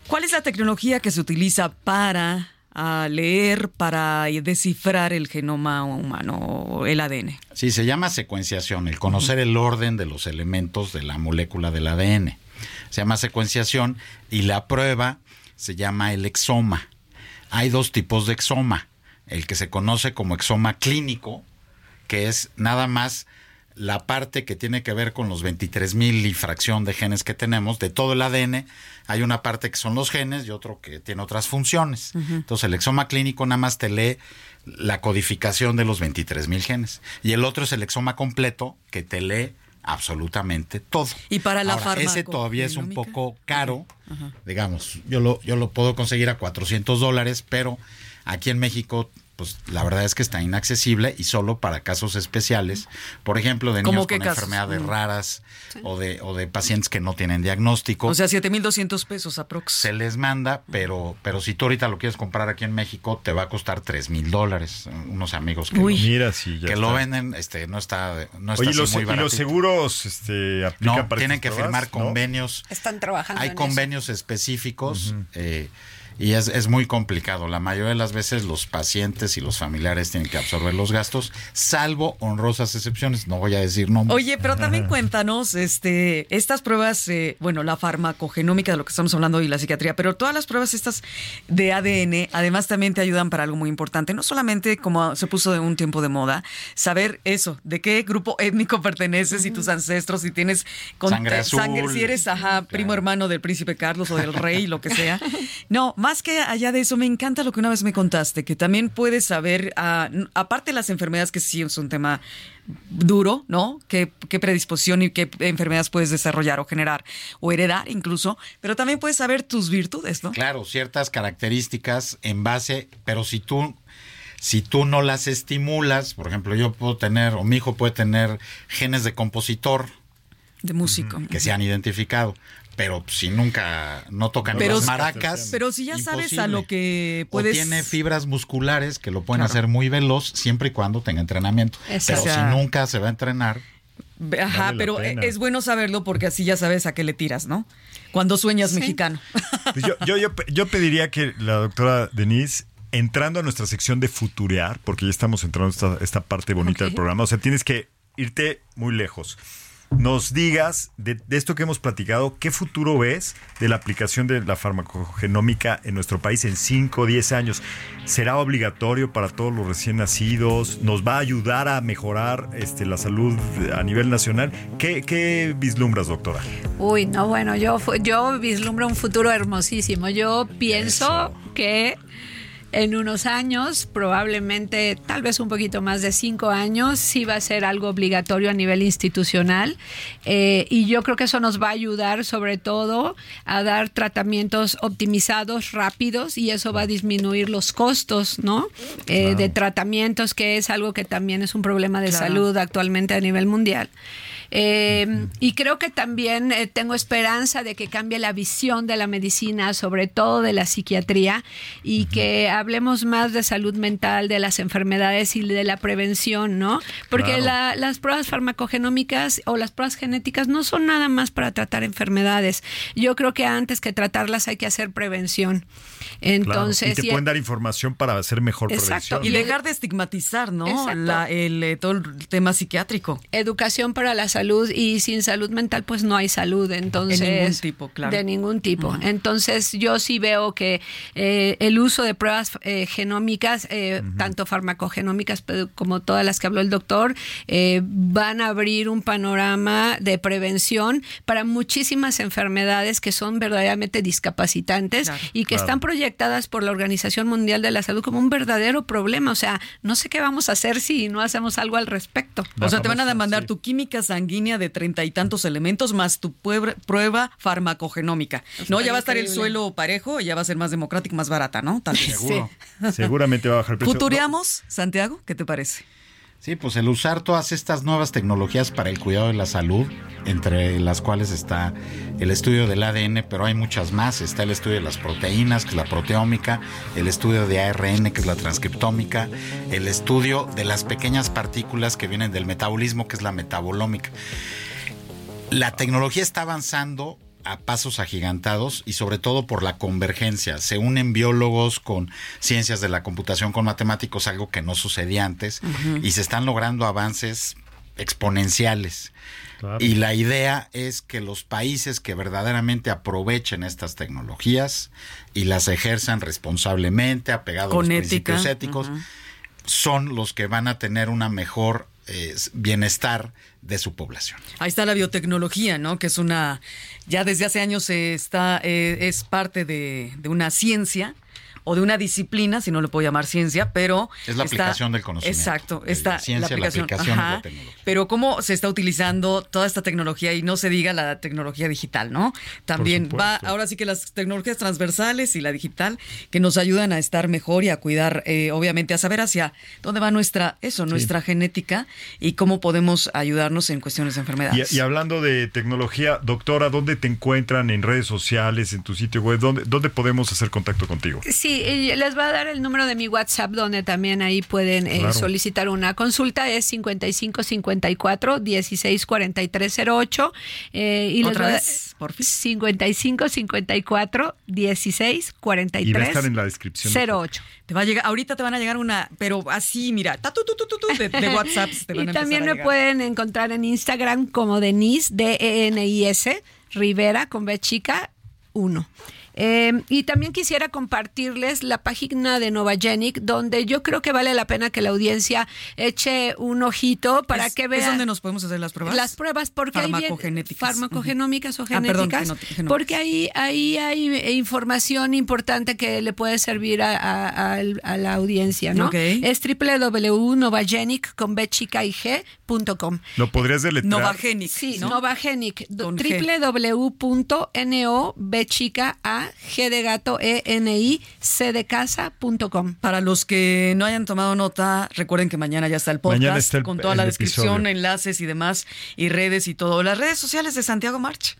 ¿cuál es la tecnología que se utiliza para ah, leer, para descifrar el genoma humano, el ADN? Sí, se llama secuenciación, el conocer el orden de los elementos de la molécula del ADN. Se llama secuenciación y la prueba se llama el exoma. Hay dos tipos de exoma. El que se conoce como exoma clínico, que es nada más la parte que tiene que ver con los 23 mil y fracción de genes que tenemos. De todo el ADN hay una parte que son los genes y otro que tiene otras funciones. Entonces el exoma clínico nada más te lee la codificación de los 23 mil genes. Y el otro es el exoma completo que te lee absolutamente todo. Y para la Ahora, ese todavía es un poco caro. Ajá. Digamos, yo lo, yo lo puedo conseguir a 400 dólares, pero aquí en México, pues la verdad es que está inaccesible y solo para casos especiales. Por ejemplo, de ¿Cómo niños con casos? enfermedades Mm. raras o de, o de pacientes que no tienen diagnóstico. O sea, 7,200 pesos aprox. se les manda, pero, pero si tú ahorita lo quieres comprar aquí en México, te va a costar tres mil dólares. Unos amigos que, Uy. lo, Mira, sí, ya que está. lo venden, este, no está, no está Oye, ¿y así los, muy y los seguros este, aplican No, para tienen que pruebas? firmar ¿No? convenios. Están trabajando Hay en convenios específicos eh, y es, es muy complicado. La mayoría de las veces los pacientes y los familiares tienen que absorber los gastos, salvo honrosas excepciones. No voy a decir nombres. Oye, pero también cuéntanos, este, estas pruebas, eh, bueno, la farmacogenómica de lo que estamos hablando y la psiquiatría, pero todas las pruebas estas de ADN, además también te ayudan para algo muy importante, no solamente como se puso de un tiempo de moda, saber eso, de qué grupo étnico perteneces y tus ancestros, si tienes con- Sangre azul. si eres, ajá, primo hermano del príncipe Carlos o del rey, lo que sea. No, más más que allá de eso, me encanta lo que una vez me contaste, que también puedes saber, ah, aparte de las enfermedades, que sí es un tema duro, ¿no? ¿Qué, qué predisposición y qué enfermedades puedes desarrollar o generar o heredar incluso, pero también puedes saber tus virtudes, ¿no? Claro, ciertas características en base, pero si tú si tú no las estimulas, por ejemplo, yo puedo tener o mi hijo puede tener genes de compositor De músico. que se han identificado, pero si nunca no tocan Pero- las maracas, Pero si ya sabes a lo que o puedes... tiene fibras musculares que lo pueden Claro. hacer muy veloz siempre y cuando tenga entrenamiento. Exacto. Pero si nunca se va a entrenar, Ajá, Vale pero pena. es bueno saberlo porque así ya sabes a qué le tiras, ¿no? Cuando sueñas Sí. mexicano. Pues yo, yo, yo, yo pediría que la doctora Denise, entrando a nuestra sección de futurear, porque ya estamos entrando a esta, esta parte bonita del programa, o sea, tienes que irte muy lejos. Nos digas de, de esto que hemos platicado, ¿qué futuro ves de la aplicación de la farmacogenómica en nuestro país en 5 o 10 años? ¿Será obligatorio para todos los recién nacidos? ¿Nos va a ayudar a mejorar este, la salud a nivel nacional? ¿Qué, qué vislumbras, doctora? Uy, no, bueno, yo, yo vislumbro un futuro hermosísimo. Yo pienso que en unos años, probablemente tal vez un poquito más de cinco años, sí va a ser algo obligatorio a nivel institucional. Eh, y yo creo que eso nos va a ayudar sobre todo a dar tratamientos optimizados, rápidos, y eso va a disminuir los costos, ¿no? Eh, De tratamientos, que es algo que también es un problema de Claro. salud actualmente a nivel mundial. Eh, y creo que también eh, tengo esperanza de que cambie la visión de la medicina, sobre todo de la psiquiatría, y que hablemos más de salud mental, de las enfermedades y de la prevención, ¿no? Porque Claro. la- las pruebas farmacogenómicas o las pruebas genéticas no son nada más para tratar enfermedades. Yo creo que antes que tratarlas hay que hacer prevención. Entonces, Claro, y te y- pueden dar información para hacer mejor Exacto. prevención. Y dejar de estigmatizar, ¿no? La- el, eh, todo el tema psiquiátrico. educación para la salud y sin salud mental pues no hay salud entonces De ningún tipo, claro. de ningún tipo entonces yo sí veo que eh, el uso de pruebas eh, genómicas eh, tanto farmacogenómicas pero como todas las que habló el doctor eh, van a abrir un panorama de prevención para muchísimas enfermedades que son verdaderamente discapacitantes Claro. y que Claro. están proyectadas por la Organización Mundial de la Salud como un verdadero problema o sea no sé qué vamos a hacer si no hacemos algo al respecto O sea, te van a demandar tu química sanguínea de treinta y tantos elementos más tu prueba farmacogenómica. No, ya va a estar el suelo parejo y ya va a ser más democrático, más barata, ¿no? Tal vez. Seguro. Seguramente va a bajar el precio. Futureamos, Santiago, ¿qué te parece? Sí, pues el usar todas estas nuevas tecnologías para el cuidado de la salud, entre las cuales está el estudio del ADN, pero hay muchas más. Está el estudio de las proteínas, que es la proteómica, el estudio de ARN, que es la transcriptómica, el estudio de las pequeñas partículas que vienen del metabolismo, que es la metabolómica. La tecnología está avanzando a pasos agigantados y sobre todo por la convergencia. Se unen biólogos con ciencias de la computación, con matemáticos, algo que no sucedía antes, y se están logrando avances exponenciales. Y la idea es que los países que verdaderamente aprovechen estas tecnologías y las ejerzan responsablemente, apegados a los ética. principios éticos, son los que van a tener una mejor eh, bienestar de su población. Ahí está la biotecnología, ¿no? Que es una, ya desde hace años está, eh, es parte de, de una ciencia o de una disciplina, si no le puedo llamar ciencia, pero Es la está- aplicación del conocimiento. Exacto, está la ciencia, la aplicación de la tecnología. Pero cómo se está utilizando toda esta tecnología y no se diga la tecnología digital, ¿no? También va, ahora sí que las tecnologías transversales y la digital que nos ayudan a estar mejor y a cuidar, eh, obviamente, a saber hacia dónde va nuestra, eso, nuestra genética y cómo podemos ayudarnos en cuestiones de enfermedades. Y, y hablando de tecnología, doctora, ¿dónde te encuentran en redes sociales, en tu sitio web? ¿Dónde, dónde podemos hacer contacto contigo? Sí, y les voy a dar el número de mi WhatsApp donde también ahí pueden eh, Claro. solicitar una consulta. Es 5554 164308. Eh, y les Otra voy a- vez, por 5554 1643 Y va a estar en la descripción. 08. Te va a llegar, ahorita te van a llegar una, pero así, mira, ta, tu, tu, tu, tu, tu, de, de WhatsApp. Te van Y a también me llegar. pueden encontrar en Instagram como Denise, D-E-N-I-S, Rivera, con B chica, 1. Eh, y también quisiera compartirles la página de Novagenic, donde yo creo que vale la pena que la audiencia eche un ojito para Es- que ¿es vean donde nos podemos hacer las pruebas? Las pruebas porque Farmacogenéticas. farmacogenómicas o Ah, perdón, genéticas, porque ahí, ahí hay información importante que le puede servir a, a- a- a la audiencia, ¿no? Ok. Es www.novagenic con B chica y G punto com. ¿Lo podrías deletrear? Novagenic. Sí, ¿no? Novagenic. do- Chica A G de gato E N I C de casa punto com. Para los que no hayan tomado nota, recuerden que mañana ya está el podcast Mañana está el- con toda la descripción, episodio. enlaces y demás, y redes y todo. Las redes sociales de Santiago March.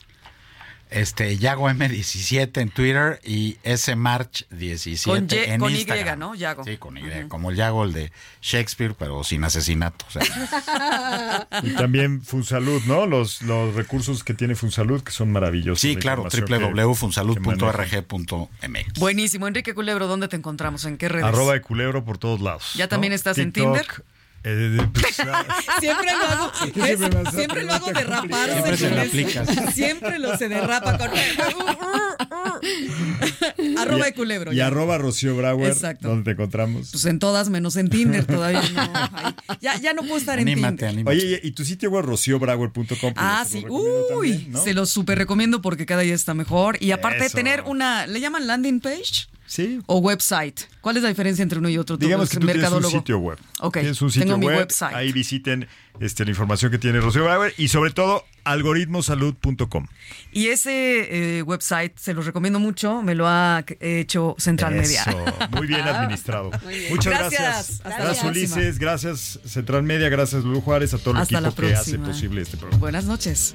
Este, Yago M17 en Twitter y SMarch17 Con Y- en con Y, Instagram. ¿no? Yago. Sí, con Y. Como el Yago, el de Shakespeare, pero sin asesinato. o sea. Y también Funsalud, ¿no? Los, los recursos que tiene Funsalud, que son maravillosos. sí, la claro, www.funsalud.org.mx. Buenísimo. Enrique Culebro, ¿dónde te encontramos? ¿En qué redes? Arroba de culebro por todos lados. ¿Ya también estás en Tinder? Eh, pues, ah, Siempre lo hago, ¿Por qué ¿ves? siempre lo hago derraparse. Siempre se lo aplicas. Siempre lo se derrapa con arroba de culebro. y ya. arroba Rocío Brauer, Exacto. ¿dónde te encontramos? Pues en todas menos en Tinder todavía no. Ay, ya, ya no puedo estar en Tinder. anímate. Oye, y tu sitio web rociobrauer.com. Ah, sí. Uy, se lo súper recomiendo porque cada día está mejor. Y aparte de Eso. tener una, ¿le llaman landing page? Sí. O website. ¿Cuál es la diferencia entre uno y otro? Digamos que tú tienes un sitio web. Ok, Tienes un sitio tengo mi web. website. Ahí visiten este, la información que tiene Rocío Brauer y sobre todo algoritmosalud.com. Y ese eh, website se los recomiendo mucho. Me lo ha hecho Central Media. Eso, muy bien administrado. Muchas Gracias. gracias. Gracias. Ulises. Gracias, Central Media. Gracias, Lulu Juárez. A todo el Hasta equipo que hace posible este programa. Buenas noches.